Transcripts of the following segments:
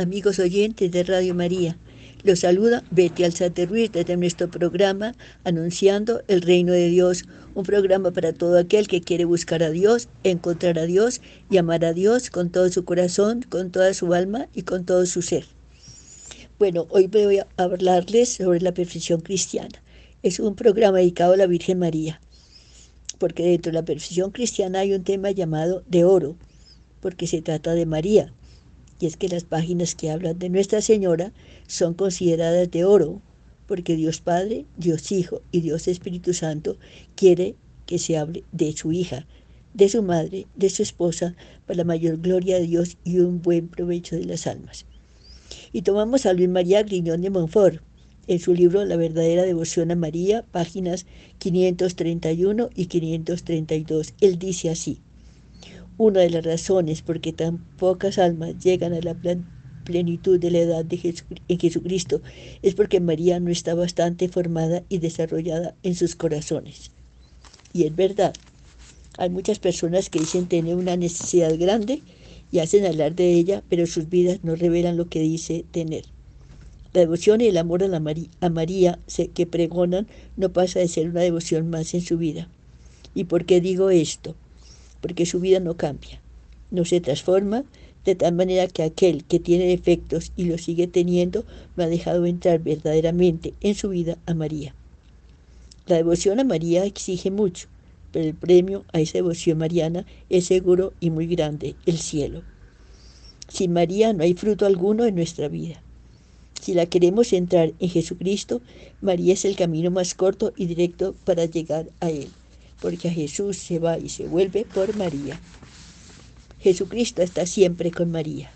amigos oyentes de Radio María. Los saluda Betty Alzate Ruiz desde nuestro programa Anunciando el Reino de Dios, un programa para todo aquel que quiere buscar a Dios, encontrar a Dios y amar a Dios con todo su corazón, con toda su alma y con todo su ser. Bueno, hoy voy a hablarles sobre la perfección cristiana. Es un programa dedicado a la Virgen María, porque dentro de la perfección cristiana hay un tema llamado de oro, porque se trata de María, y es que las páginas que hablan de Nuestra Señora son consideradas de oro, porque Dios Padre, Dios Hijo y Dios Espíritu Santo quiere que se hable de su hija, de su madre, de su esposa, para la mayor gloria de Dios y un buen provecho de las almas. Y tomamos a Luis María Griñón de Montfort, en su libro La verdadera devoción a María, páginas 531 y 532. Él dice así, una de las razones por que tan pocas almas llegan a la plenitud de la edad de en Jesucristo es porque María no está bastante formada y desarrollada en sus corazones. Y es verdad, hay muchas personas que dicen tener una necesidad grande y hacen hablar de ella, pero sus vidas no revelan lo que dice tener. La devoción y el amor a, María que pregonan no pasa de ser una devoción más en su vida. ¿Y por qué digo esto? Porque su vida no cambia, no se transforma, de tal manera que aquel que tiene defectos y los sigue teniendo no ha dejado entrar verdaderamente en su vida a María. La devoción a María exige mucho, pero el premio a esa devoción mariana es seguro y muy grande, el cielo. Sin María no hay fruto alguno en nuestra vida. Si la queremos entrar en Jesucristo, María es el camino más corto y directo para llegar a Él porque a Jesús se va y se vuelve por María. Jesucristo está siempre con María.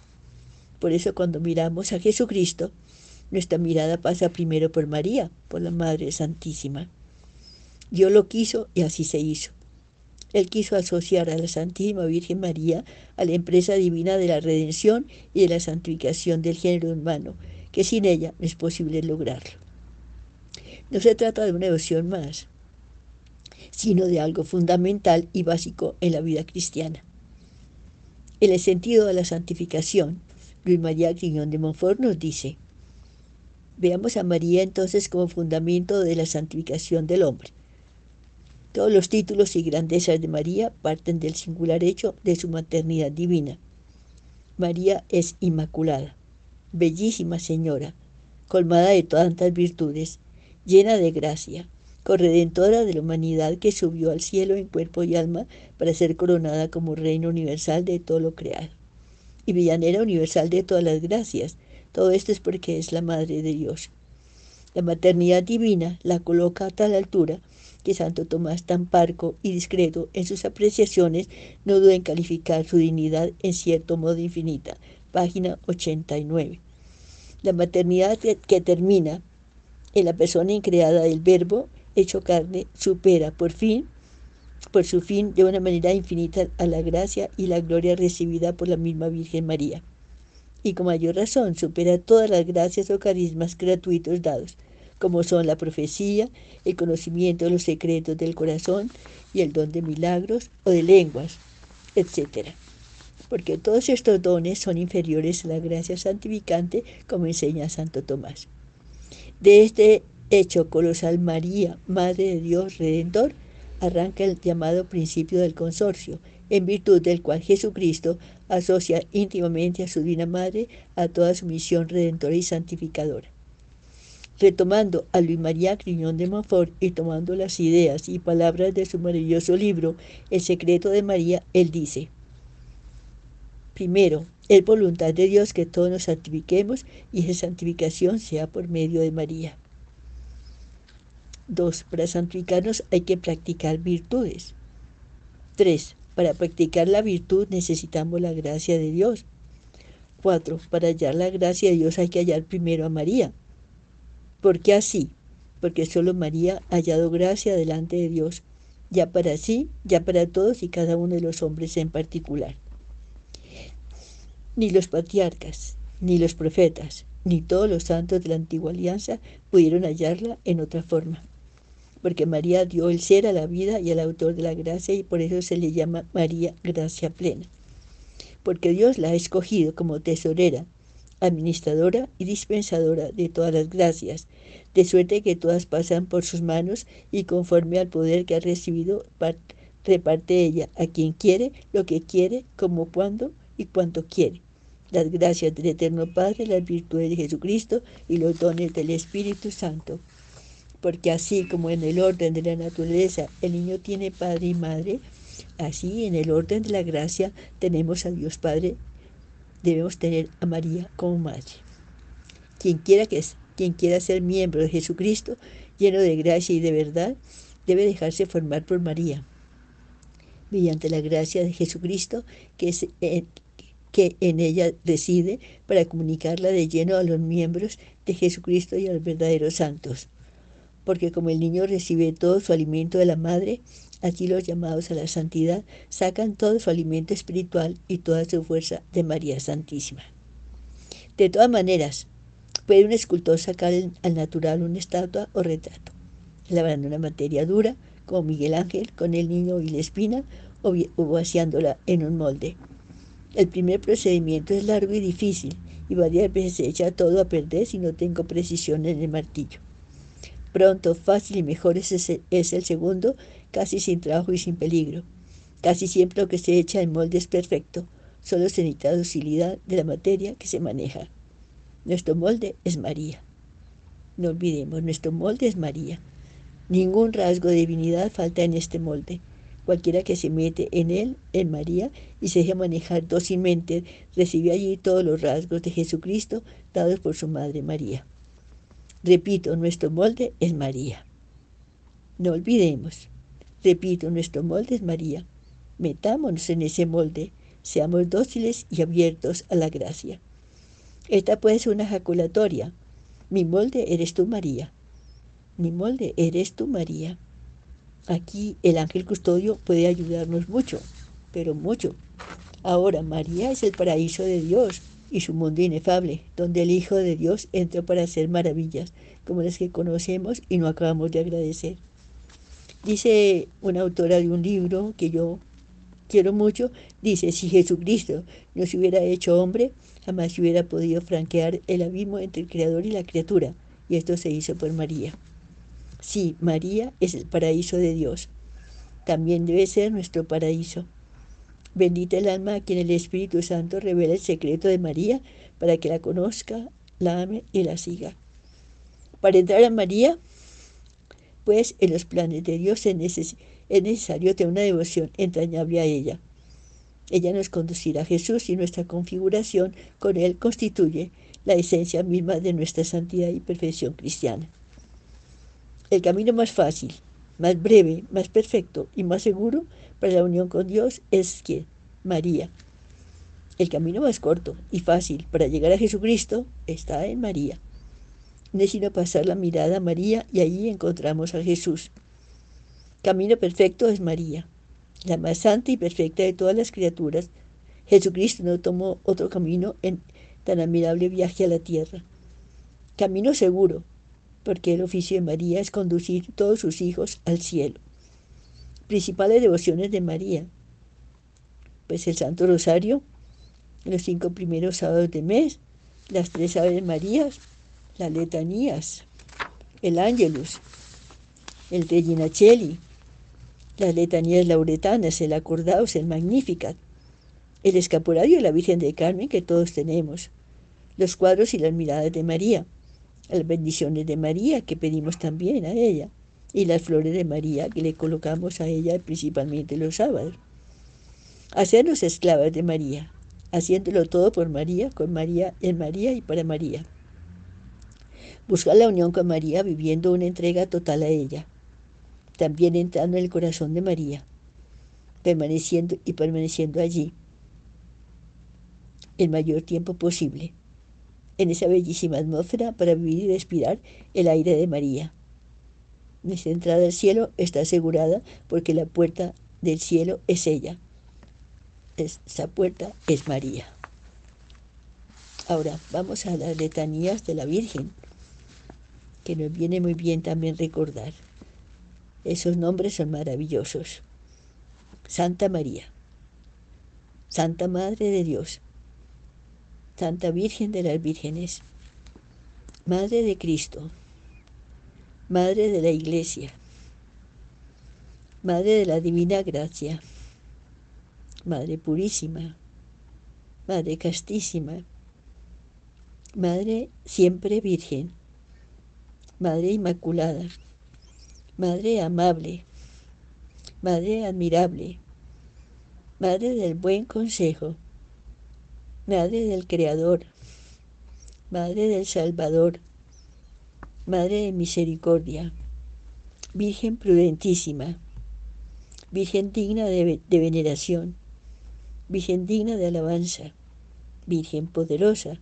Por eso cuando miramos a Jesucristo, nuestra mirada pasa primero por María, por la Madre Santísima. Dios lo quiso y así se hizo. Él quiso asociar a la Santísima Virgen María a la empresa divina de la redención y de la santificación del género humano, que sin ella no es posible lograrlo. No se trata de una devoción más, sino de algo fundamental y básico en la vida cristiana. En el sentido de la santificación, Luis María Griñón de Montfort nos dice, veamos a María entonces como fundamento de la santificación del hombre. Todos los títulos y grandezas de María parten del singular hecho de su maternidad divina. María es inmaculada, bellísima señora, colmada de tantas virtudes, llena de gracia, corredentora de la humanidad que subió al cielo en cuerpo y alma para ser coronada como reina universal de todo lo creado y villanera universal de todas las gracias. Todo esto es porque es la Madre de Dios. La maternidad divina la coloca a tal altura que Santo Tomás, tan parco y discreto en sus apreciaciones, no duda en calificar su dignidad en cierto modo infinita. Página 89. La maternidad que termina en la persona increada del Verbo hecho carne, supera por fin, por su fin, de una manera infinita a la gracia y la gloria recibida por la misma Virgen María. Y con mayor razón supera todas las gracias o carismas gratuitos dados, como son la profecía, el conocimiento de los secretos del corazón y el don de milagros o de lenguas, etc. Porque todos estos dones son inferiores a la gracia santificante, como enseña Santo Tomás. De este hecho colosal María, Madre de Dios Redentor, arranca el llamado principio del consorcio, en virtud del cual Jesucristo asocia íntimamente a su Divina Madre a toda su misión redentora y santificadora. Retomando a Luis María Criñón de Montfort y tomando las ideas y palabras de su maravilloso libro El secreto de María, él dice, primero, es voluntad de Dios que todos nos santifiquemos y esa santificación sea por medio de María. Dos, para santificarnos hay que practicar virtudes. Tres, para practicar la virtud necesitamos la gracia de Dios. Cuatro, para hallar la gracia de Dios hay que hallar primero a María. ¿Por qué así? Porque solo María ha hallado gracia delante de Dios, ya para sí, ya para todos y cada uno de los hombres en particular. Ni los patriarcas, ni los profetas, ni todos los santos de la antigua alianza pudieron hallarla en otra forma porque María dio el ser a la vida y al autor de la gracia y por eso se le llama María Gracia Plena. Porque Dios la ha escogido como tesorera administradora y dispensadora de todas las gracias, de suerte que todas pasan por sus manos y conforme al poder que ha recibido reparte ella a quien quiere lo que quiere, como cuando y cuanto quiere. Las gracias del Eterno Padre, las virtudes de Jesucristo y los dones del Espíritu Santo. Porque así como en el orden de la naturaleza el niño tiene padre y madre, así en el orden de la gracia tenemos a Dios Padre, debemos tener a María como madre. Quien quiera, que, quien quiera ser miembro de Jesucristo, lleno de gracia y de verdad, debe dejarse formar por María mediante la gracia de Jesucristo que, es, que en ella reside para comunicarla de lleno a los miembros de Jesucristo y a los verdaderos santos. Porque como el niño recibe todo su alimento de la madre, así los llamados a la santidad sacan todo su alimento espiritual y toda su fuerza de María Santísima. De todas maneras, puede un escultor sacar al natural una estatua o retrato, labrando una materia dura, como Miguel Ángel con el niño y la espina, o vaciándola en un molde. El primer procedimiento es largo y difícil, y varias veces se echa todo a perder si no tengo precisión en el martillo. Pronto, fácil y mejor es, es el segundo, casi sin trabajo y sin peligro. Casi siempre lo que se echa en molde es perfecto, solo se necesita docilidad de la materia que se maneja. Nuestro molde es María. No olvidemos, nuestro molde es María. Ningún rasgo de divinidad falta en este molde. Cualquiera que se mete en él, en María, y se deja manejar dócilmente, recibe allí todos los rasgos de Jesucristo dados por su Madre María. Repito, nuestro molde es María. No olvidemos, repito, nuestro molde es María. Metámonos en ese molde, seamos dóciles y abiertos a la gracia. Esta puede ser una jaculatoria. Mi molde eres tú, María. Mi molde eres tú, María. Aquí el ángel custodio puede ayudarnos mucho, pero mucho. Ahora, María es el paraíso de Dios y su mundo inefable, donde el Hijo de Dios entró para hacer maravillas, como las que conocemos y no acabamos de agradecer. Dice una autora de un libro que yo quiero mucho, dice, si Jesucristo no se hubiera hecho hombre, jamás hubiera podido franquear el abismo entre el Creador y la criatura, y esto se hizo por María. Sí, María es el paraíso de Dios. También debe ser nuestro paraíso. Bendita el alma a quien el Espíritu Santo revela el secreto de María para que la conozca, la ame y la siga. Para entrar a María, pues en los planes de Dios es, necesario tener una devoción entrañable a ella. Ella nos conducirá a Jesús y nuestra configuración con Él constituye la esencia misma de nuestra santidad y perfección cristiana. El camino más fácil, más breve, más perfecto y más seguro para la unión con Dios es que María. El camino más corto y fácil para llegar a Jesucristo está en María. Necesito pasar la mirada a María y allí encontramos a Jesús. Camino perfecto es María, la más santa y perfecta de todas las criaturas. Jesucristo no tomó otro camino en tan admirable viaje a la tierra. Camino seguro, porque el oficio de María es conducir todos sus hijos al cielo. Principales devociones de María. Pues el Santo Rosario, los cinco primeros sábados de mes, las tres Aves Marías, las letanías, el Ángelus, el Regina Cheli, las letanías lauretanas, el Acordaos, el Magnificat, el escapulario de la Virgen de Carmen que todos tenemos, los cuadros y las miradas de María, las bendiciones de María que pedimos también a ella y las flores de María que le colocamos a ella principalmente los sábados. Hacernos esclavas de María, haciéndolo todo por María, con María, en María y para María. Buscar la unión con María viviendo una entrega total a ella. También entrando en el corazón de María, permaneciendo y permaneciendo allí el mayor tiempo posible en esa bellísima atmósfera para vivir y respirar el aire de María. Nuestra entrada al cielo está asegurada porque la puerta del cielo es ella. Esa puerta es María. Ahora vamos a las letanías de la Virgen, que nos viene muy bien también recordar. Esos nombres son maravillosos. Santa María, Santa Madre de Dios, Santa Virgen de las Vírgenes, Madre de Cristo, Madre de la Iglesia, Madre de la Divina Gracia, Madre Purísima, Madre Castísima, Madre siempre Virgen, Madre Inmaculada, Madre amable, Madre admirable, Madre del buen consejo, Madre del Creador, Madre del Salvador, Madre de Misericordia, Virgen prudentísima, Virgen digna de, veneración, Virgen digna de alabanza, Virgen poderosa,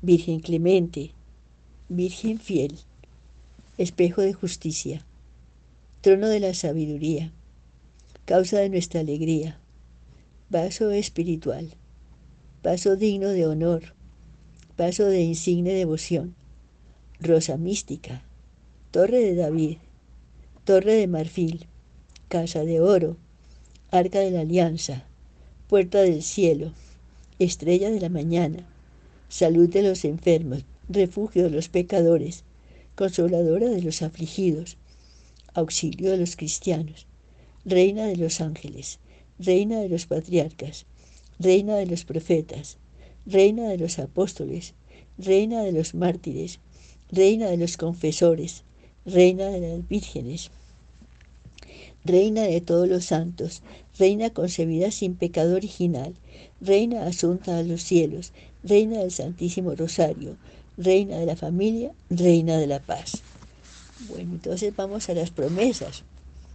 Virgen clemente, Virgen fiel, espejo de justicia, trono de la sabiduría, causa de nuestra alegría, vaso espiritual, vaso digno de honor, vaso de insigne devoción, rosa mística, torre de David, torre de marfil, casa de oro, arca de la alianza, puerta del cielo, estrella de la mañana, salud de los enfermos, refugio de los pecadores, consoladora de los afligidos, auxilio de los cristianos, reina de los ángeles, reina de los patriarcas, reina de los profetas, reina de los apóstoles, reina de los mártires, reina de los confesores, reina de las vírgenes, reina de todos los santos, reina concebida sin pecado original, reina asunta a los cielos, reina del Santísimo Rosario, reina de la familia, reina de la paz. Bueno, entonces vamos a las promesas.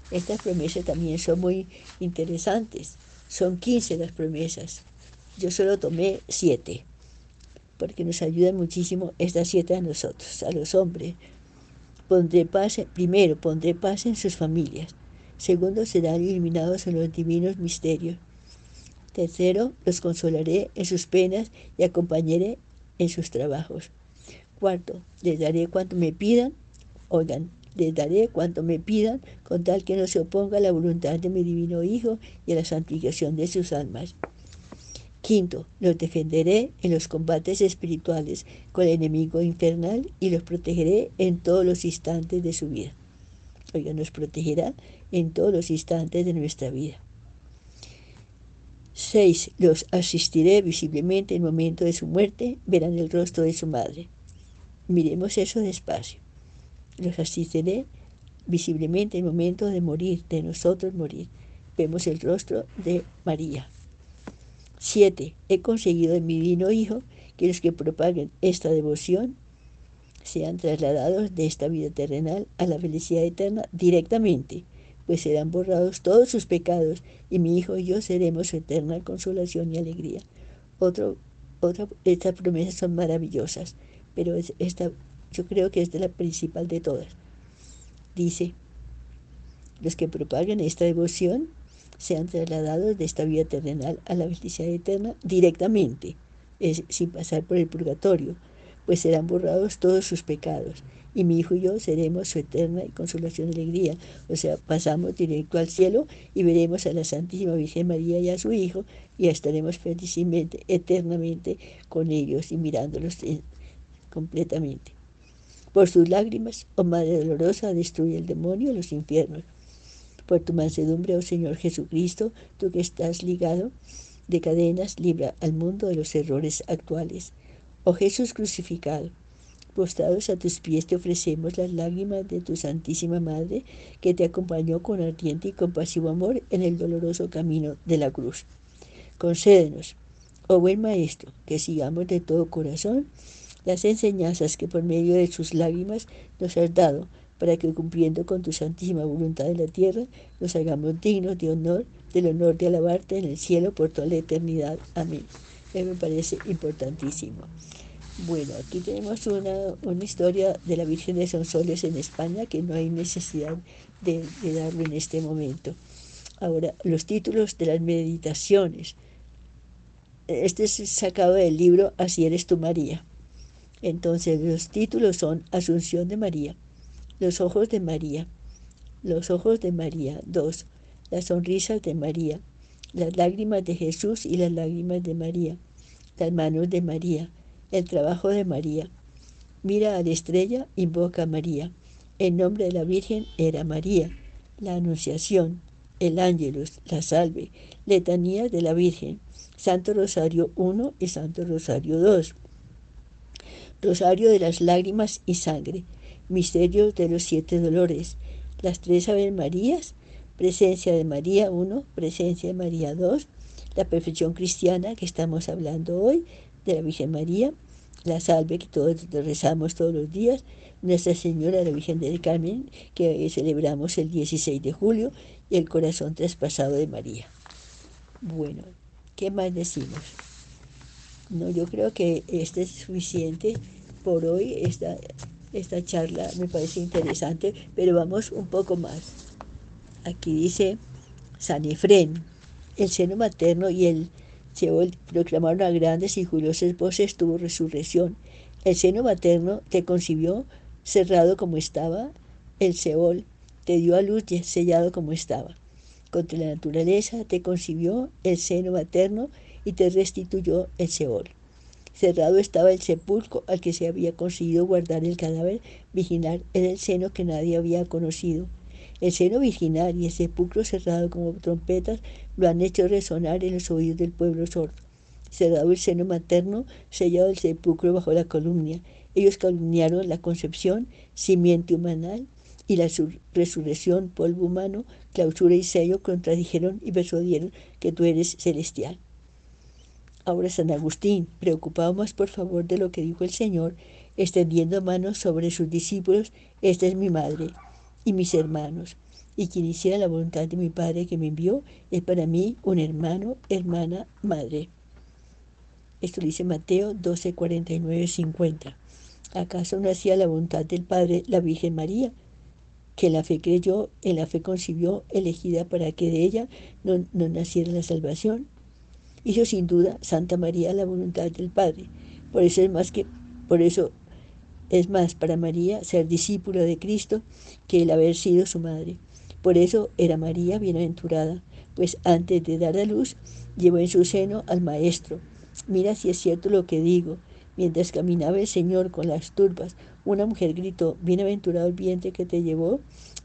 Estas promesas también son muy interesantes. Son 15 las promesas. Yo solo tomé 7, porque nos ayudan muchísimo estas siete a nosotros, a los hombres. Pondré paz, primero, pondré paz en sus familias. Segundo, serán iluminados en los divinos misterios. Tercero, los consolaré en sus penas y acompañaré en sus trabajos. Cuarto, les daré cuanto me pidan. Oigan, les daré cuanto me pidan, con tal que no se oponga a la voluntad de mi divino Hijo y a la santificación de sus almas. Quinto, los defenderé en los combates espirituales con el enemigo infernal y los protegeré en todos los instantes de su vida. Oiga, nos protegerá en todos los instantes de nuestra vida. Seis, los asistiré visiblemente en el momento de su muerte, verán el rostro de su madre. Miremos eso despacio. Los asistiré visiblemente en el momento de morir, de nosotros morir. Vemos el rostro de María. Siete, he conseguido en mi divino Hijo que los que propaguen esta devoción sean trasladados de esta vida terrenal a la felicidad eterna directamente, pues serán borrados todos sus pecados y mi Hijo y yo seremos su eterna consolación y alegría. Otro, otra, estas promesas son maravillosas pero esta yo creo que es de la principal de todas. Dice, los que propaguen esta devoción sean trasladados de esta vida terrenal a la felicidad eterna directamente, sin pasar por el purgatorio, pues serán borrados todos sus pecados. Y mi hijo y yo seremos su eterna y consolación y alegría. O sea, pasamos directo al cielo y veremos a la Santísima Virgen María y a su Hijo y estaremos felizmente, eternamente con ellos y mirándolos completamente. Por sus lágrimas, oh Madre dolorosa, destruye el demonio y los infiernos. Por tu mansedumbre, oh Señor Jesucristo, tú que estás ligado de cadenas, libra al mundo de los errores actuales. Oh Jesús crucificado, postrados a tus pies te ofrecemos las lágrimas de tu Santísima Madre, que te acompañó con ardiente y compasivo amor en el doloroso camino de la cruz. Concédenos, oh buen Maestro, que sigamos de todo corazón las enseñanzas que por medio de sus lágrimas nos has dado, para que cumpliendo con tu santísima voluntad en la tierra, nos hagamos dignos de honor, del honor de alabarte en el cielo por toda la eternidad. Amén. Eso me parece importantísimo. Bueno, aquí tenemos una, una, historia de la Virgen de Sonsoles en España que no hay necesidad de, de darlo en este momento. Ahora, los títulos de las meditaciones. Este es sacado del libro Así eres tú, María. Entonces los títulos son Asunción de María, Los ojos de María, Los ojos de María, dos, Las sonrisas de María, Las lágrimas de Jesús y las lágrimas de María, las manos de María, el trabajo de María. Mira a la estrella, invoca a María. El nombre de la Virgen era María. La Anunciación, el Ángelus, la Salve, Letanía de la Virgen, Santo Rosario I y Santo Rosario II. Rosario de las lágrimas y sangre, misterios de los siete dolores, las tres Ave Marías, presencia de María 1, presencia de María 2, la perfección cristiana que estamos hablando hoy, de la Virgen María, la salve que todos rezamos todos los días, Nuestra Señora la Virgen del Carmen, que celebramos el 16 de julio, y el corazón traspasado de María. Bueno, ¿qué más decimos? No, yo creo que este es suficiente por hoy. Esta, esta charla me parece interesante, pero vamos un poco más. Aquí dice San Efrén, el seno materno y el Seol proclamaron a grandes y jubiosas voces tuvo resurrección. El seno materno te concibió cerrado como estaba, el Seol te dio a luz sellado como estaba. Contra la naturaleza te concibió el seno materno y te restituyó el Seol. Cerrado estaba el sepulcro al que se había conseguido guardar el cadáver virginal en el seno que nadie había conocido. El seno virginal y el sepulcro cerrado como trompetas lo han hecho resonar en los oídos del pueblo sordo. Cerrado el seno materno, sellado el sepulcro bajo la columna. Ellos calumniaron la concepción, simiente humanal, y la resurrección, polvo humano, clausura y sello, contradijeron y persuadieron que tú eres celestial. Ahora San Agustín, preocupado más por favor de lo que dijo el Señor, extendiendo manos sobre sus discípulos, esta es mi madre y mis hermanos, y quien hiciera la voluntad de mi Padre que me envió, es para mí un hermano, hermana, madre. Esto dice Mateo 12, 49, 50. ¿Acaso no hacía la voluntad del Padre la Virgen María? que la fe creyó, en la fe concibió, elegida para que de ella no, no naciera la salvación. Hizo sin duda Santa María la voluntad del Padre. Por eso es más que, por eso es más para María ser discípula de Cristo que el haber sido su madre. Por eso era María bienaventurada, pues antes de dar a luz llevó en su seno al Maestro. Mira si es cierto lo que digo. Mientras caminaba el Señor con las turbas, una mujer gritó, bienaventurado el vientre que te llevó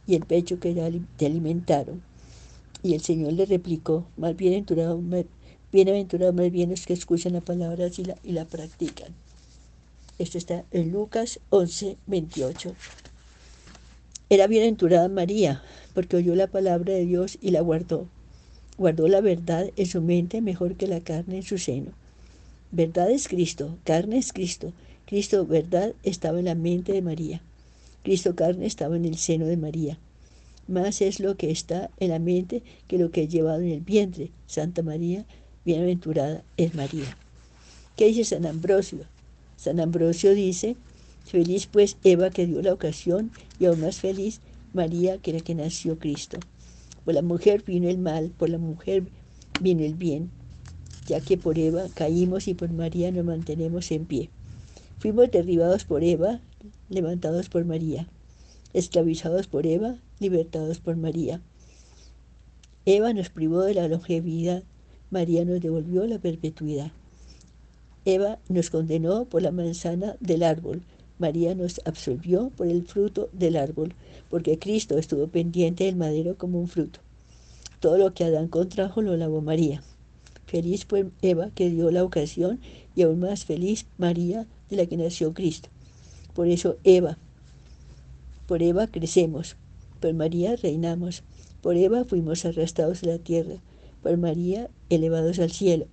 y el pecho que te alimentaron. Y el Señor le replicó, más bienaventurado, bienaventurado más bien los que escuchan la palabra y la, y la practican. Esto está en Lucas 11, 28. Era bienaventurada María, porque oyó la palabra de Dios y la guardó. Guardó la verdad en su mente mejor que la carne en su seno. Verdad es Cristo, carne es Cristo. Cristo, verdad, estaba en la mente de María. Cristo, carne, estaba en el seno de María. Más es lo que está en la mente que lo que he llevado en el vientre. Santa María, bienaventurada es María. ¿Qué dice San Ambrosio? San Ambrosio dice, feliz pues Eva que dio la ocasión y aún más feliz María que era que nació Cristo. Por la mujer vino el mal, por la mujer vino el bien ya que por Eva caímos y por María nos mantenemos en pie. Fuimos derribados por Eva, levantados por María, esclavizados por Eva, libertados por María. Eva nos privó de la longevidad, María nos devolvió la perpetuidad. Eva nos condenó por la manzana del árbol, María nos absolvió por el fruto del árbol, porque Cristo estuvo pendiente del madero como un fruto. Todo lo que Adán contrajo lo lavó María. Feliz fue Eva que dio la ocasión y aún más feliz María de la que nació Cristo. Por eso Eva, por Eva crecemos, por María reinamos, por Eva fuimos arrastrados a la tierra, por María elevados al cielo.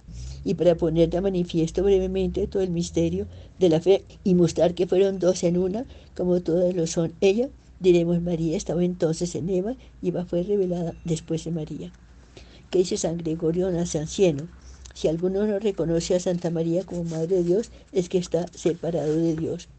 Y para poner de manifiesto brevemente todo el misterio de la fe y mostrar que fueron dos en una, como todas lo son ella, diremos María estaba entonces en Eva y Eva fue revelada después de María que dice San Gregorio Naciancieno. Si alguno no reconoce a Santa María como Madre de Dios, es que está separado de Dios.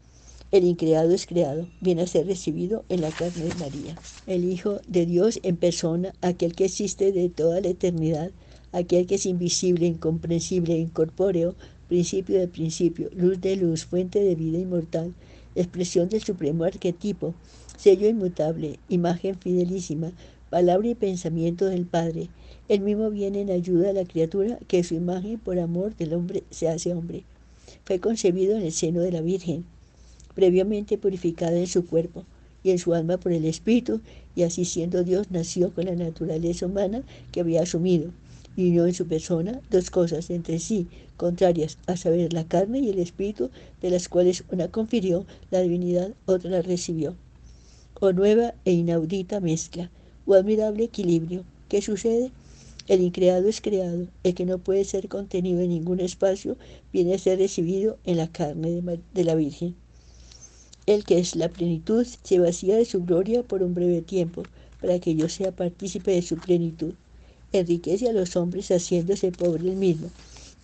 El increado es creado, viene a ser recibido en la carne de María. El Hijo de Dios en persona, aquel que existe de toda la eternidad, aquel que es invisible, incomprensible, incorpóreo, principio de principio, luz de luz, fuente de vida inmortal, expresión del supremo arquetipo, sello inmutable, imagen fidelísima, palabra y pensamiento del Padre, Él mismo viene en ayuda a la criatura que su imagen por amor del hombre se hace hombre. Fue concebido en el seno de la Virgen, previamente purificada en su cuerpo y en su alma por el Espíritu, y así siendo Dios nació con la naturaleza humana que había asumido, y unió en su persona dos cosas entre sí contrarias, a saber, la carne y el Espíritu, de las cuales una confirió la divinidad, otra la recibió. O nueva e inaudita mezcla, o admirable equilibrio. ¿Qué sucede? El increado es creado, el que no puede ser contenido en ningún espacio viene a ser recibido en la carne de, la Virgen. El que es la plenitud se vacía de su gloria por un breve tiempo, para que yo sea partícipe de su plenitud. Enriquece a los hombres haciéndose pobre el mismo,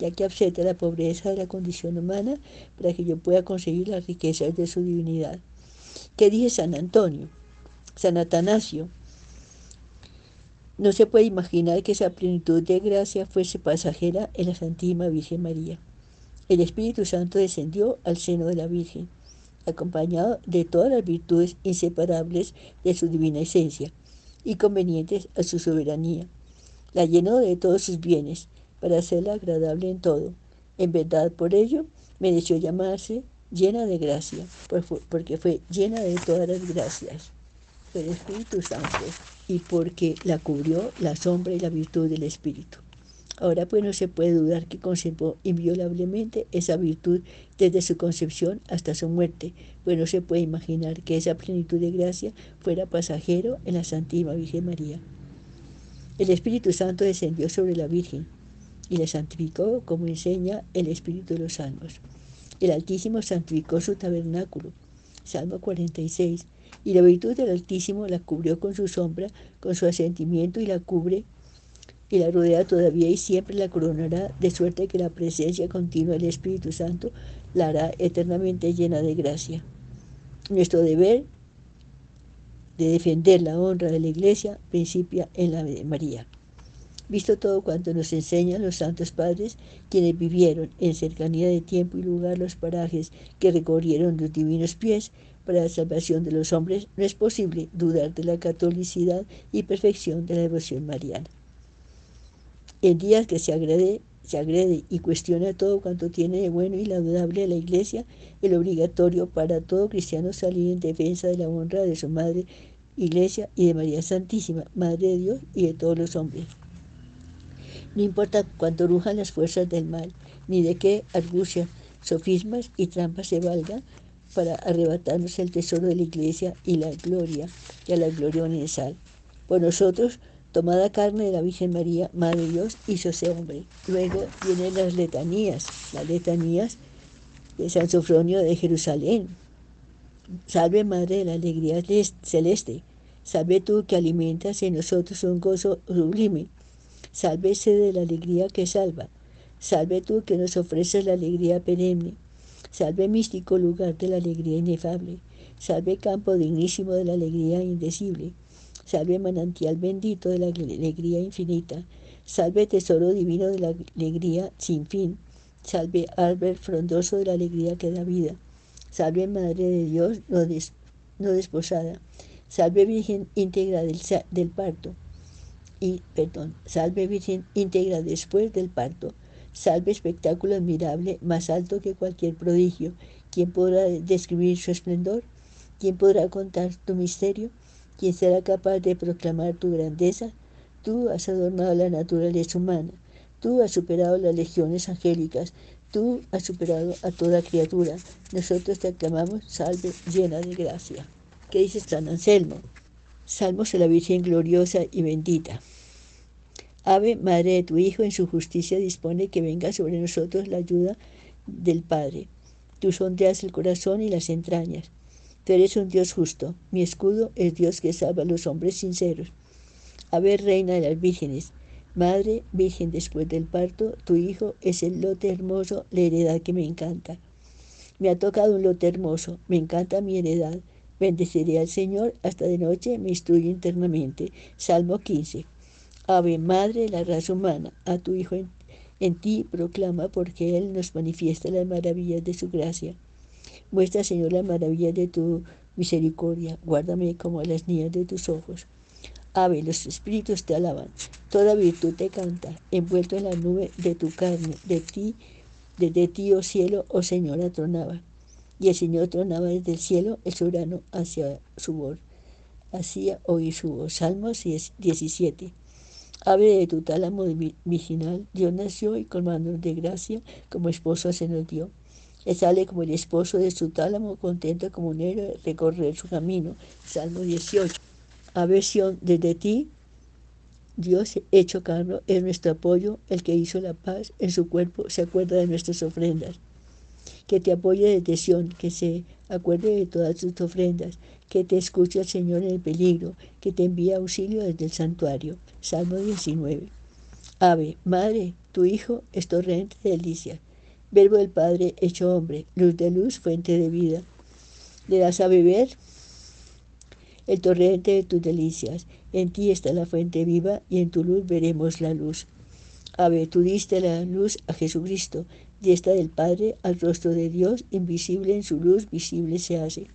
ya que acepta la pobreza de la condición humana para que yo pueda conseguir las riquezas de su divinidad. ¿Qué dice San Antonio? San Atanasio. No se puede imaginar que esa plenitud de gracia fuese pasajera en la Santísima Virgen María. El Espíritu Santo descendió al seno de la Virgen acompañado de todas las virtudes inseparables de su divina esencia y convenientes a su soberanía. La llenó de todos sus bienes para hacerla agradable en todo. En verdad, por ello, mereció llamarse llena de gracia, porque fue llena de todas las gracias del Espíritu Santo y porque la cubrió la sombra y la virtud del Espíritu. Ahora pues no se puede dudar que conservó inviolablemente esa virtud desde su concepción hasta su muerte, pues no se puede imaginar que esa plenitud de gracia fuera pasajero en la Santísima Virgen María. El Espíritu Santo descendió sobre la Virgen y la santificó como enseña el Espíritu de los Salmos. El Altísimo santificó su tabernáculo, Salmo 46, y la virtud del Altísimo la cubrió con su sombra, con su asentimiento y la cubre y la rodea todavía y siempre la coronará, de suerte que la presencia continua del Espíritu Santo la hará eternamente llena de gracia. Nuestro deber de defender la honra de la Iglesia principia en la de María. Visto todo cuanto nos enseñan los santos padres, quienes vivieron en cercanía de tiempo y lugar los parajes que recorrieron los divinos pies para la salvación de los hombres, no es posible dudar de la catolicidad y perfección de la devoción mariana. En días que se agrede, se agrede y cuestiona todo cuanto tiene de bueno y laudable la Iglesia, el obligatorio para todo cristiano salir en defensa de la honra de su Madre Iglesia y de María Santísima, Madre de Dios y de todos los hombres. No importa cuánto rujan las fuerzas del mal, ni de qué argucias, sofismas y trampas se valgan para arrebatarnos el tesoro de la Iglesia y la gloria, y a la gloria universal. Por nosotros, tomada carne de la Virgen María, Madre de Dios, hízose hombre. Luego vienen las letanías, las letanías de San Sofronio de Jerusalén. Salve Madre de la alegría celeste, salve tú que alimentas en nosotros un gozo sublime, sálvese de la alegría que salva, salve tú que nos ofreces la alegría perenne, salve místico lugar de la alegría inefable, salve campo dignísimo de la alegría indecible Salve manantial bendito de la alegría infinita. Salve tesoro divino de la alegría sin fin. Salve árbol frondoso de la alegría que da vida. Salve Madre de Dios no, desposada. Salve Virgen íntegra del, del parto. Y, perdón, salve Virgen íntegra después del parto. Salve espectáculo admirable, más alto que cualquier prodigio. ¿Quién podrá describir su esplendor? ¿Quién podrá contar tu misterio? ¿Quién será capaz de proclamar tu grandeza? Tú has adornado la naturaleza humana, tú has superado las legiones angélicas, tú has superado a toda criatura. Nosotros te aclamamos, salve llena de gracia. ¿Qué dice San Anselmo? Salmos a la Virgen gloriosa y bendita. Ave, Madre de tu Hijo, en su justicia dispone que venga sobre nosotros la ayuda del Padre. Tú sondeas el corazón y las entrañas. Tú eres un Dios justo. Mi escudo es Dios que salva a los hombres sinceros. A ver, reina de las vírgenes, madre, virgen después del parto, tu hijo es el lote hermoso, la heredad que me encanta. Me ha tocado un lote hermoso, me encanta mi heredad. Bendeciré al Señor hasta de noche, me instruye internamente. Salmo 15. Ave Madre de la raza humana, a tu Hijo en, en ti proclama porque Él nos manifiesta las maravillas de su gracia. Muestra, Señor, la maravilla de tu misericordia. Guárdame como a las niñas de tus ojos. Ave, los espíritus te alaban. Toda virtud te canta, envuelto en la nube de tu carne. De ti, desde ti, oh cielo, oh Señor, atronaba. Y el Señor tronaba desde el cielo, el soberano hacia su voz. Hacía oír su voz. Salmos 17. Ave de tu tálamo virginal, Dios nació y con manos de gracia, como esposo se nos dio. Él sale como el esposo de su tálamo, contento como un héroe, recorrer su camino. Salmo 18 aversión desde ti, Dios hecho carno es nuestro apoyo, el que hizo la paz en su cuerpo se acuerda de nuestras ofrendas. Que te apoye desde Sion, que se acuerde de todas tus ofrendas, que te escuche el Señor en el peligro, que te envíe auxilio desde el santuario. Salmo 19. Ave, Madre, tu Hijo es torrente de delicia, verbo del Padre hecho hombre, luz de luz, fuente de vida. Le das a beber el torrente de tus delicias. En ti está la fuente viva y en tu luz veremos la luz. Ave, tú diste la luz a Jesucristo, esta del Padre al rostro de Dios, invisible en su luz, visible se hace.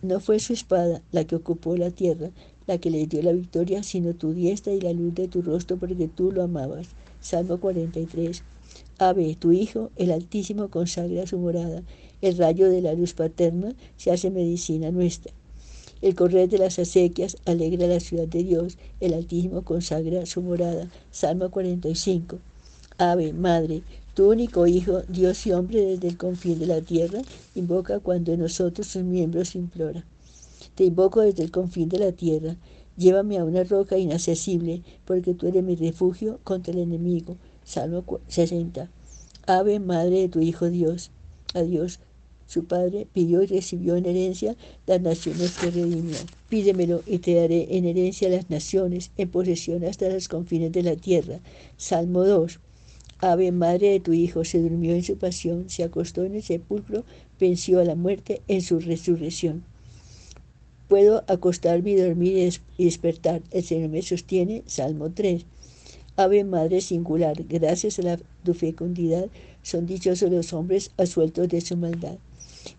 No fue su espada la que ocupó la tierra, la que le dio la victoria, sino tu diestra y la luz de tu rostro, porque tú lo amabas. Salmo 43. Ave, tu Hijo, el Altísimo consagra su morada. El rayo de la luz paterna se hace medicina nuestra. El correr de las acequias alegra la ciudad de Dios, el Altísimo consagra su morada. Salmo 45. Ave, Madre, tu único Hijo, Dios y hombre desde el confín de la tierra, invoca cuando en nosotros sus miembros implora. Te invoco desde el confín de la tierra, llévame a una roca inaccesible, porque tú eres mi refugio contra el enemigo. Salmo 60. Ave, Madre de tu Hijo Dios. Adiós su padre pidió y recibió en herencia las naciones que redimió. Pídemelo y te daré en herencia las naciones, en posesión hasta los confines de la tierra. Salmo 2. Ave Madre de tu Hijo, se durmió en su pasión, se acostó en el sepulcro, venció a la muerte en su resurrección. Puedo acostarme y dormir y despertar. El Señor me sostiene. Salmo 3. Ave Madre singular, gracias a la, tu fecundidad, son dichosos los hombres asueltos de su maldad.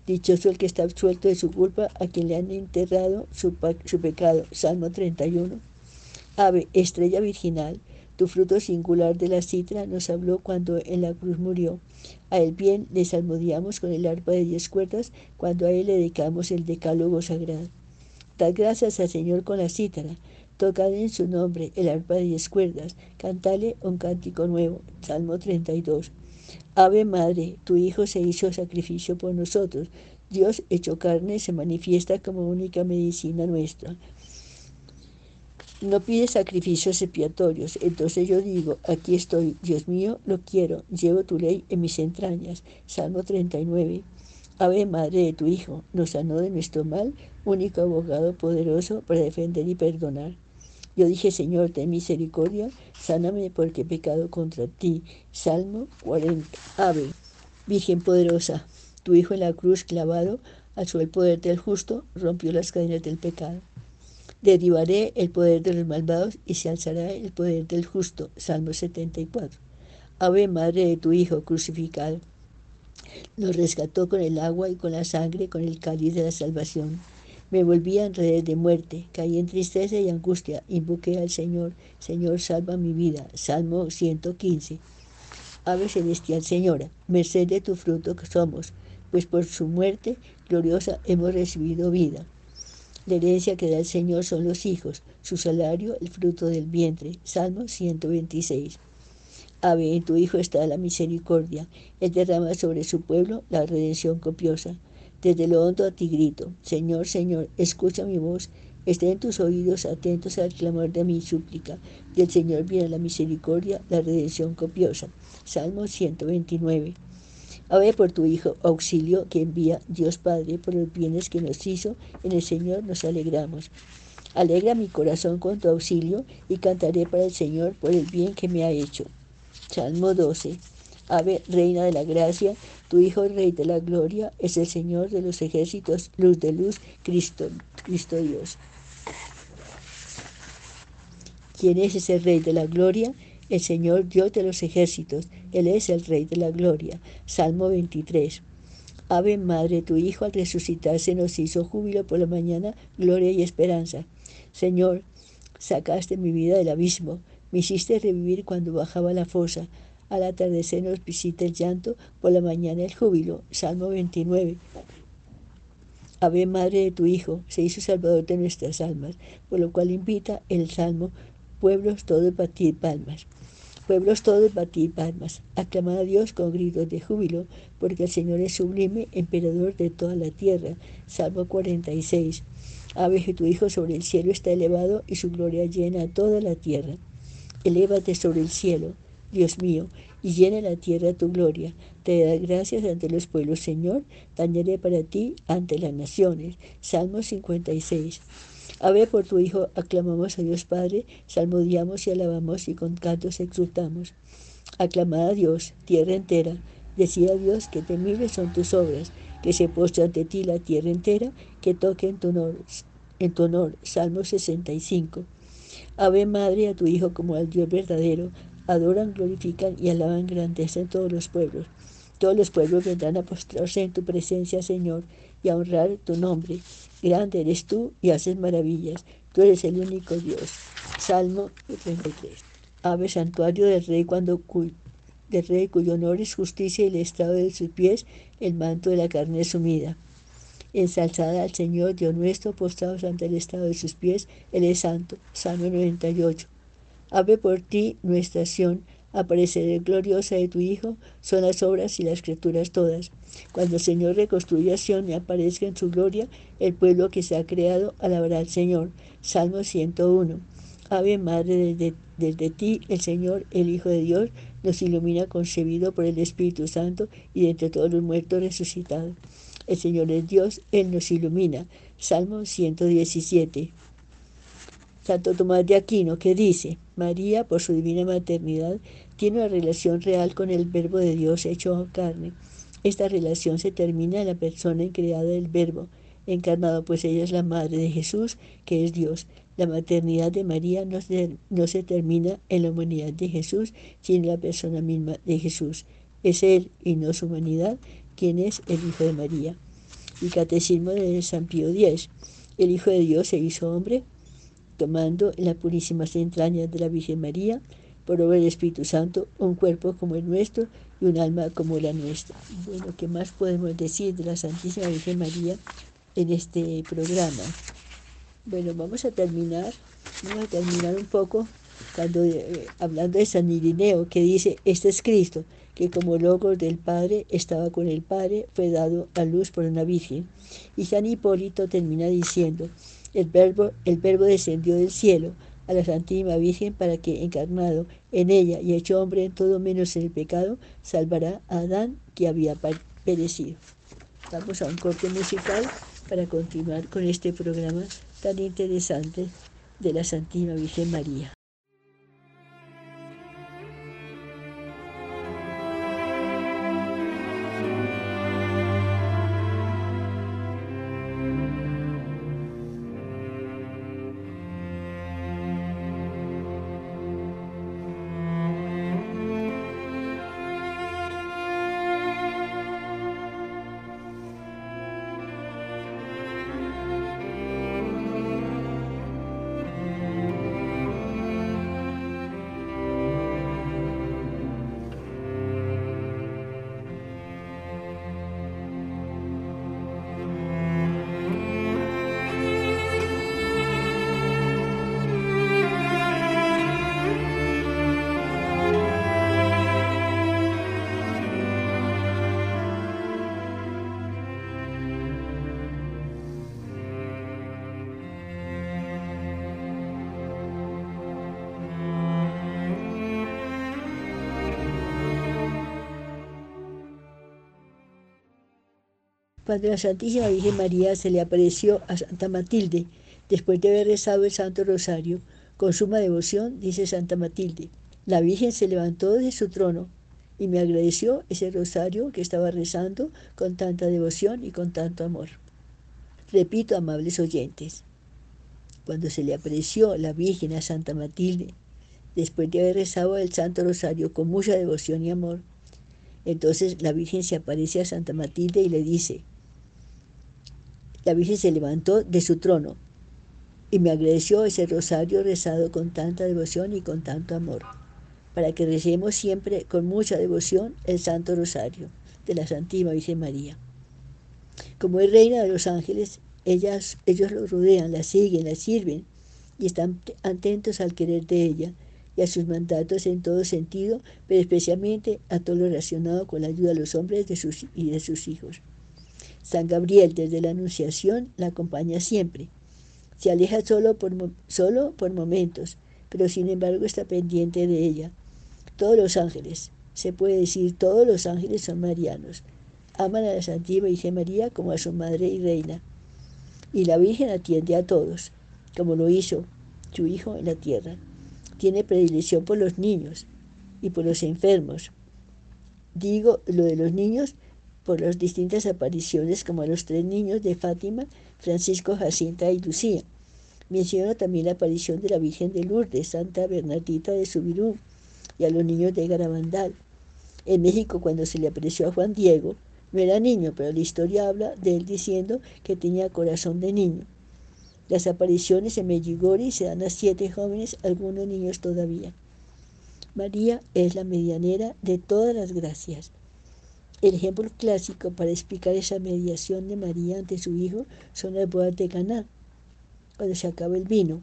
Dichoso el que está absuelto de su culpa, a quien le han enterrado su, pecado. Salmo 31. Ave, estrella virginal, tu fruto singular de la citra nos habló cuando en la cruz murió. A él bien le salmodiamos con el arpa de diez cuerdas, cuando a él le dedicamos el decálogo sagrado. Dad gracias al Señor con la cítara, tocad en su nombre el arpa de diez cuerdas, cantale un cántico nuevo. Salmo 32. Ave Madre, tu Hijo se hizo sacrificio por nosotros. Dios hecho carne se manifiesta como única medicina nuestra. No pide sacrificios expiatorios. Entonces yo digo, aquí estoy, Dios mío, lo quiero, llevo tu ley en mis entrañas. Salmo 39. Ave Madre de tu Hijo, nos sanó de nuestro mal, único abogado poderoso para defender y perdonar. Yo dije, Señor, ten misericordia, sáname porque he pecado contra ti. Salmo 40. Ave, Virgen poderosa, tu Hijo en la cruz clavado, alzó el poder del justo, rompió las cadenas del pecado. Derribaré el poder de los malvados y se alzará el poder del justo. Salmo 74. Ave Madre de tu Hijo crucificado. Lo rescató con el agua y con la sangre, con el cáliz de la salvación. Me volví en redes de muerte, caí en tristeza y angustia, invoqué al Señor, Señor, salva mi vida. Salmo 115. Ave celestial Señora, merced de tu fruto que somos, pues por su muerte gloriosa hemos recibido vida. La herencia que da el Señor son los hijos, su salario el fruto del vientre. Salmo 126. Ave, en tu Hijo está la misericordia, Él derrama sobre su pueblo la redención copiosa. Desde lo hondo a ti grito, Señor, Señor, escucha mi voz, estén tus oídos atentos al clamor de mi súplica. Del Señor viene la misericordia, la redención copiosa. Salmo 129. Ave por tu Hijo, auxilio que envía Dios Padre por los bienes que nos hizo, en el Señor nos alegramos. Alegra mi corazón con tu auxilio y cantaré para el Señor por el bien que me ha hecho. Salmo 12. Ave, Reina de la Gracia, tu Hijo, Rey de la Gloria, es el Señor de los ejércitos, luz de luz, Cristo, Cristo Dios. ¿Quién es ese Rey de la Gloria? El Señor Dios de los ejércitos, Él es el Rey de la Gloria. Salmo 23. Ave Madre, tu Hijo al resucitarse nos hizo júbilo por la mañana, gloria y esperanza. Señor, Sacaste mi vida del abismo, me hiciste revivir cuando bajaba la fosa. Al atardecer nos visita el llanto, por la mañana el júbilo. Salmo 29. Ave Madre de tu Hijo, se hizo Salvador de nuestras almas, por lo cual invita el Salmo, pueblos todos batir palmas. Pueblos todos batir palmas, aclamad a Dios con gritos de júbilo, porque el Señor es sublime, emperador de toda la tierra. Salmo 46. Ave tu Hijo sobre el cielo está elevado y su gloria llena toda la tierra. Elévate sobre el cielo, Dios mío, y llena la tierra tu gloria. Te da gracias ante los pueblos, Señor, dañaré para ti ante las naciones. Salmo 56. Ave por tu Hijo, aclamamos a Dios Padre, salmodiamos y alabamos y con cantos exultamos. Aclamad a Dios, tierra entera, decía Dios que temibles son tus obras, que se postre ante ti la tierra entera, que toque en tu honor. En tu honor. Salmo 65. Ave Madre a tu Hijo como al Dios verdadero, adoran, glorifican y alaban grandeza en todos los pueblos. Todos los pueblos vendrán a postrarse en tu presencia, Señor, y a honrar tu nombre. Grande eres tú y haces maravillas. Tú eres el único Dios. Salmo 33. Ave santuario del Rey cuando del Rey cuyo honor es justicia y el estado de sus pies el manto de la carne sumida. Ensalzada al Señor Dios nuestro, postrados ante el estado de sus pies, Él es santo. Salmo 98. Ave por ti nuestra acción, apareceré gloriosa de tu Hijo, son las obras y las criaturas todas. Cuando el Señor reconstruya acción y aparezca en su gloria, el pueblo que se ha creado alabará al Señor. Salmo 101. Ave Madre, desde, desde ti el Señor, el Hijo de Dios, nos ilumina concebido por el Espíritu Santo y de entre todos los muertos resucitado. El Señor es Dios, Él nos ilumina. Salmo 117. Santo Tomás de Aquino, que dice, María, por su divina maternidad, tiene una relación real con el Verbo de Dios hecho carne. Esta relación se termina en la persona creada del Verbo, encarnado, pues ella es la Madre de Jesús, que es Dios. La maternidad de María no se, no se termina en la humanidad de Jesús, sino en la persona misma de Jesús. Es Él y no su humanidad quien es el Hijo de María. El Catecismo de San Pío X. El Hijo de Dios se hizo hombre tomando en las purísimas entrañas de la Virgen María, por obra del Espíritu Santo, un cuerpo como el nuestro y un alma como la nuestra. Bueno, ¿qué más podemos decir de la Santísima Virgen María en este programa? Bueno, vamos a terminar, vamos a terminar un poco cuando, eh, hablando de San Irineo, que dice, este es Cristo, que como logos del Padre estaba con el Padre, fue dado a luz por una Virgen. Y San Hipólito termina diciendo, el verbo, el verbo descendió del cielo a la Santísima Virgen para que, encarnado en ella y hecho hombre en todo menos en el pecado, salvará a Adán que había perecido. Vamos a un corte musical para continuar con este programa tan interesante de la Santísima Virgen María. Cuando la Santísima Virgen María se le apareció a Santa Matilde, después de haber rezado el Santo Rosario, con suma devoción, dice Santa Matilde, la Virgen se levantó de su trono y me agradeció ese rosario que estaba rezando con tanta devoción y con tanto amor. Repito, amables oyentes, cuando se le apareció la Virgen a Santa Matilde, después de haber rezado el Santo Rosario con mucha devoción y amor, entonces la Virgen se aparece a Santa Matilde y le dice, la Virgen se levantó de su trono y me agradeció ese rosario rezado con tanta devoción y con tanto amor, para que recemos siempre con mucha devoción el Santo Rosario de la Santísima Virgen María. Como es reina de los ángeles, ellas, ellos lo rodean, la siguen, la sirven y están atentos al querer de ella y a sus mandatos en todo sentido, pero especialmente a todo lo relacionado con la ayuda de los hombres de sus, y de sus hijos. San Gabriel desde la Anunciación la acompaña siempre. Se aleja solo por, solo por momentos, pero sin embargo está pendiente de ella. Todos los ángeles, se puede decir todos los ángeles son marianos. Aman a la Santísima Virgen María como a su madre y reina. Y la Virgen atiende a todos, como lo hizo su Hijo en la tierra. Tiene predilección por los niños y por los enfermos. Digo lo de los niños por las distintas apariciones como a los tres niños de Fátima, Francisco, Jacinta y Lucía. Menciono también la aparición de la Virgen de Lourdes, Santa Bernardita de Subirú, y a los niños de Garabandal. En México, cuando se le apareció a Juan Diego, no era niño, pero la historia habla de él diciendo que tenía corazón de niño. Las apariciones en Medjugorje se dan a siete jóvenes, algunos niños todavía. María es la medianera de todas las gracias. El ejemplo clásico para explicar esa mediación de María ante su hijo son las bodas de Caná. Cuando se acaba el vino,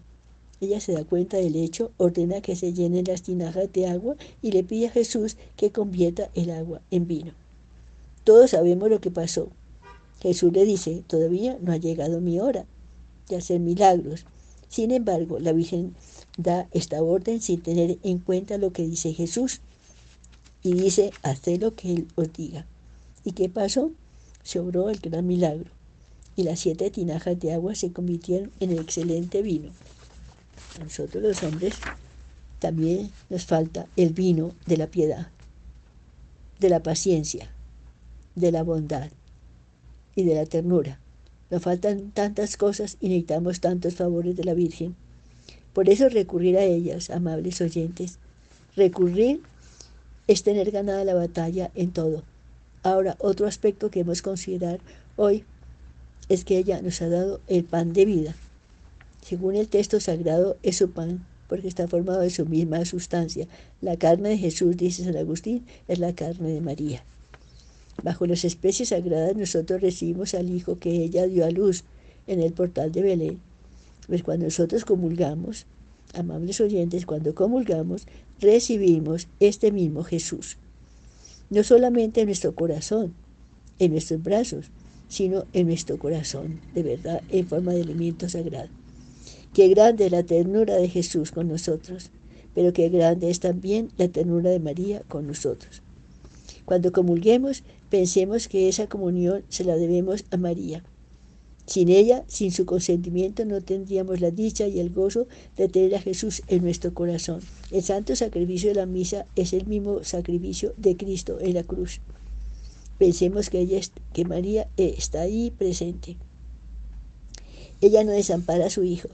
ella se da cuenta del hecho, ordena que se llenen las tinajas de agua y le pide a Jesús que convierta el agua en vino. Todos sabemos lo que pasó. Jesús le dice, todavía no ha llegado mi hora de hacer milagros. Sin embargo, la Virgen da esta orden sin tener en cuenta lo que dice Jesús. Y dice, haced lo que Él os diga. ¿Y qué pasó? Se obró el gran milagro. Y las siete tinajas de agua se convirtieron en el excelente vino. A nosotros los hombres también nos falta el vino de la piedad, de la paciencia, de la bondad y de la ternura. Nos faltan tantas cosas y necesitamos tantos favores de la Virgen. Por eso recurrir a ellas, amables oyentes. Recurrir es tener ganada la batalla en todo. Ahora, otro aspecto que hemos considerar hoy es que ella nos ha dado el pan de vida. Según el texto sagrado, es su pan, porque está formado de su misma sustancia. La carne de Jesús, dice San Agustín, es la carne de María. Bajo las especies sagradas nosotros recibimos al Hijo que ella dio a luz en el portal de Belén. Pues cuando nosotros comulgamos, amables oyentes, cuando comulgamos, recibimos este mismo Jesús. No solamente en nuestro corazón, en nuestros brazos, sino en nuestro corazón, de verdad, en forma de alimento sagrado. Qué grande es la ternura de Jesús con nosotros, pero qué grande es también la ternura de María con nosotros. Cuando comulguemos, pensemos que esa comunión se la debemos a María. Sin ella, sin su consentimiento, no tendríamos la dicha y el gozo de tener a Jesús en nuestro corazón. El santo sacrificio de la misa es el mismo sacrificio de Cristo en la cruz. Pensemos que, ella, que María está ahí presente. Ella no desampara a su Hijo,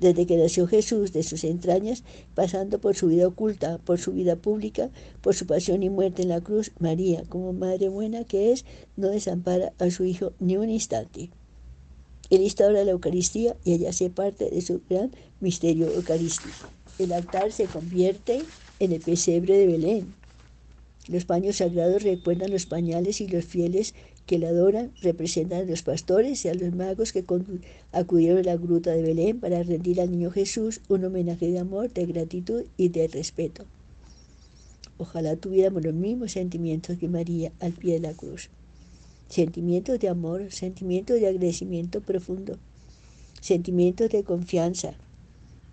desde que nació Jesús de sus entrañas, pasando por su vida oculta, por su vida pública, por su pasión y muerte en la cruz, María, como madre buena que es, no desampara a su Hijo ni un instante. Él instaura la Eucaristía y ella hace parte de su gran misterio eucarístico. El altar se convierte en el pesebre de Belén. Los paños sagrados recuerdan los pañales y los fieles que la adoran representan a los pastores y a los magos que acudieron a la gruta de Belén para rendir al niño Jesús un homenaje de amor, de gratitud y de respeto. Ojalá tuviéramos los mismos sentimientos que María al pie de la cruz. Sentimientos de amor, sentimientos de agradecimiento profundo, sentimientos de confianza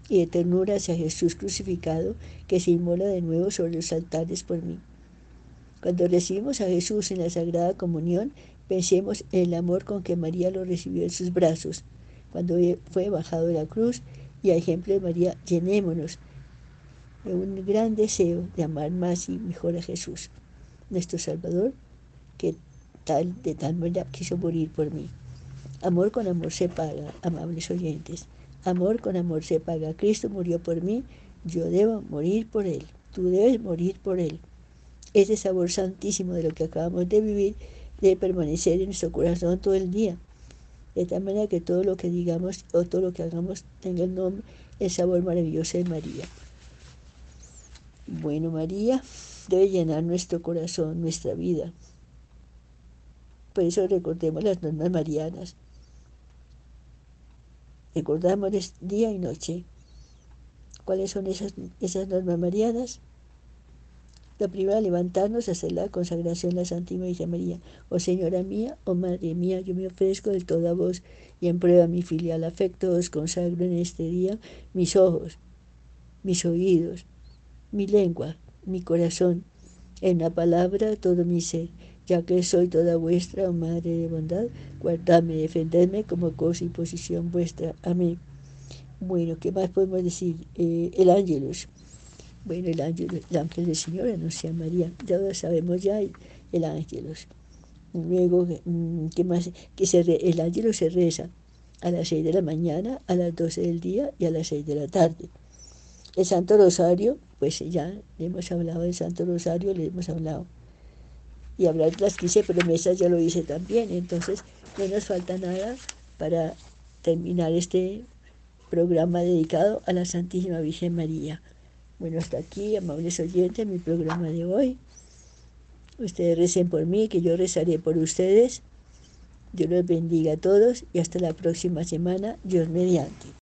y de ternura hacia Jesús crucificado que se inmola de nuevo sobre los altares por mí. Cuando recibimos a Jesús en la Sagrada Comunión, pensemos en el amor con que María lo recibió en sus brazos, cuando fue bajado de la cruz, y a ejemplo de María, llenémonos de un gran deseo de amar más y mejor a Jesús, nuestro Salvador, que tal, de tal manera quiso morir por mí. Amor con amor se paga, amables oyentes. Amor con amor se paga. Cristo murió por mí, yo debo morir por Él. Tú debes morir por Él ese sabor santísimo de lo que acabamos de vivir debe permanecer en nuestro corazón todo el día. de tal manera que todo lo que digamos o todo lo que hagamos tenga el nombre, el sabor maravilloso de María. Bueno, María debe llenar nuestro corazón, nuestra vida. Por eso recordemos las normas marianas. Recordamos día y noche. ¿Cuáles son esas, esas normas marianas? La primera, levantarnos, hacer la consagración a la Santísima Virgen María. Oh Señora mía, oh Madre mía, yo me ofrezco del todo a vos y en prueba mi filial afecto os consagro en este día mis ojos, mis oídos, mi lengua, mi corazón, en la palabra todo mi ser, ya que soy toda vuestra, oh Madre de bondad, guardadme, defendedme como cosa y posición vuestra. Amén. Bueno, ¿qué más podemos decir? Eh, el ángelus. Bueno, el ángel, el ángel del Señor anuncia a María, ya lo sabemos ya, el, ángel. Luego, mm, ¿qué más? Que se el ángel se reza a las 6 de la mañana, a las 12 del día y a las 6 de la tarde. El Santo Rosario, pues ya hemos hablado del Santo Rosario, le hemos hablado. Y hablar las 15 promesas ya lo hice también, entonces no nos falta nada para terminar este programa dedicado a la Santísima Virgen María. Bueno, hasta aquí, amables oyentes, mi programa de hoy. Ustedes recen por mí, que yo rezaré por ustedes. Dios los bendiga a todos y hasta la próxima semana, Dios mediante.